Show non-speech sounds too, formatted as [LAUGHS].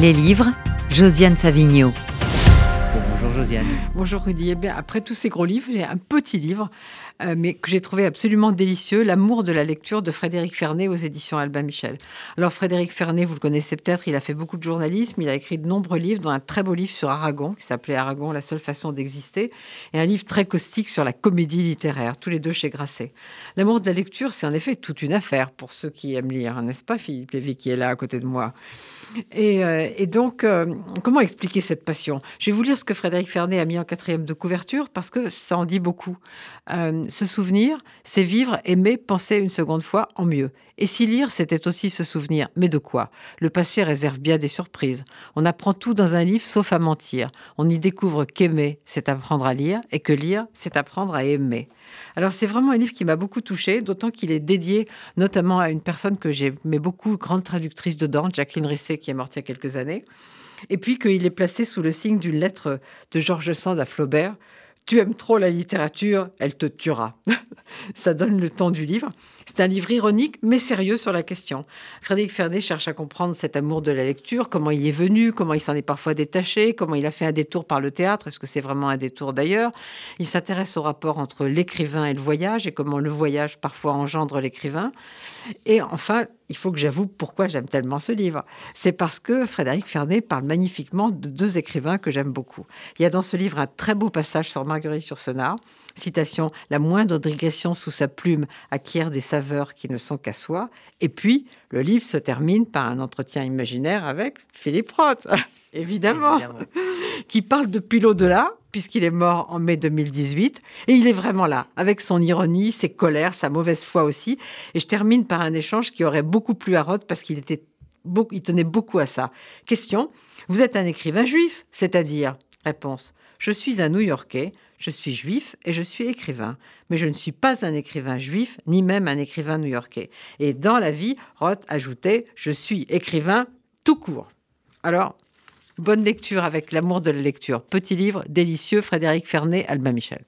Les livres, Josiane Savigno. bonjour Josiane. Bonjour Rudy. Eh bien, après tous ces gros livres, j'ai un petit livre, euh, mais que j'ai trouvé absolument délicieux, L'amour de la lecture de Frédéric Fernet aux éditions Albin Michel. Alors Frédéric Fernet, vous le connaissez peut-être, il a fait beaucoup de journalisme, il a écrit de nombreux livres, dont un très beau livre sur Aragon, qui s'appelait Aragon, la seule façon d'exister, et un livre très caustique sur la comédie littéraire, tous les deux chez Grasset. L'amour de la lecture, c'est en effet toute une affaire pour ceux qui aiment lire, n'est-ce pas Philippe Lévy qui est là à côté de moi et, euh, donc, euh, comment expliquer cette passion? Je vais vous lire ce que Frédéric Fernet a mis en quatrième de couverture parce que ça en dit beaucoup. Se souvenir, c'est vivre, aimer, penser une seconde fois en mieux. Et si lire, c'était aussi se souvenir. Mais de quoi? Le passé réserve bien des surprises. On apprend tout dans un livre sauf à mentir. On y découvre qu'aimer, c'est apprendre à lire, et que lire, c'est apprendre à aimer. Alors c'est vraiment un livre qui m'a beaucoup touchée, d'autant qu'il est dédié notamment à une personne que j'aimais beaucoup, grande traductrice de Jacqueline Risset, qui est morte il y a quelques années. Et puis qu'il est placé sous le signe d'une lettre de Georges Sand à Flaubert, tu aimes trop la littérature, elle te tuera. [LAUGHS] Ça donne le ton du livre. C'est un livre ironique mais sérieux sur la question. Frédéric Fernet cherche à comprendre cet amour de la lecture, comment il est venu, comment il s'en est parfois détaché, comment il a fait un détour par le théâtre, est-ce que c'est vraiment un détour d'ailleurs. Il s'intéresse au rapport entre l'écrivain et le voyage et comment le voyage parfois engendre l'écrivain. Et enfin, il faut que j'avoue pourquoi j'aime tellement ce livre. C'est parce que Frédéric Fernet parle magnifiquement de deux écrivains que j'aime beaucoup. Il y a dans ce livre un très beau passage sur Marguerite Yourcenar. Citation La moindre digression sous sa plume acquiert des saveurs qui ne sont qu'à soi. Et puis, le livre se termine par un entretien imaginaire avec Philippe Roth. [LAUGHS] Évidemment, qui parle depuis l'au-delà, puisqu'il est mort en mai 2018. Et il est vraiment là, avec son ironie, ses colères, sa mauvaise foi aussi. Et je termine par un échange qui aurait beaucoup plu à Roth, parce qu'il était il tenait beaucoup à ça. Question, vous êtes un écrivain juif, c'est-à-dire? Réponse, je suis un New-Yorkais, je suis juif et je suis écrivain, mais je ne suis pas un écrivain juif, ni même un écrivain new-yorkais. Et dans la vie, Roth ajoutait, je suis écrivain tout court. Alors, bonne lecture avec l'amour de la lecture. Petit livre délicieux, Frédéric Fernet, Albin Michel.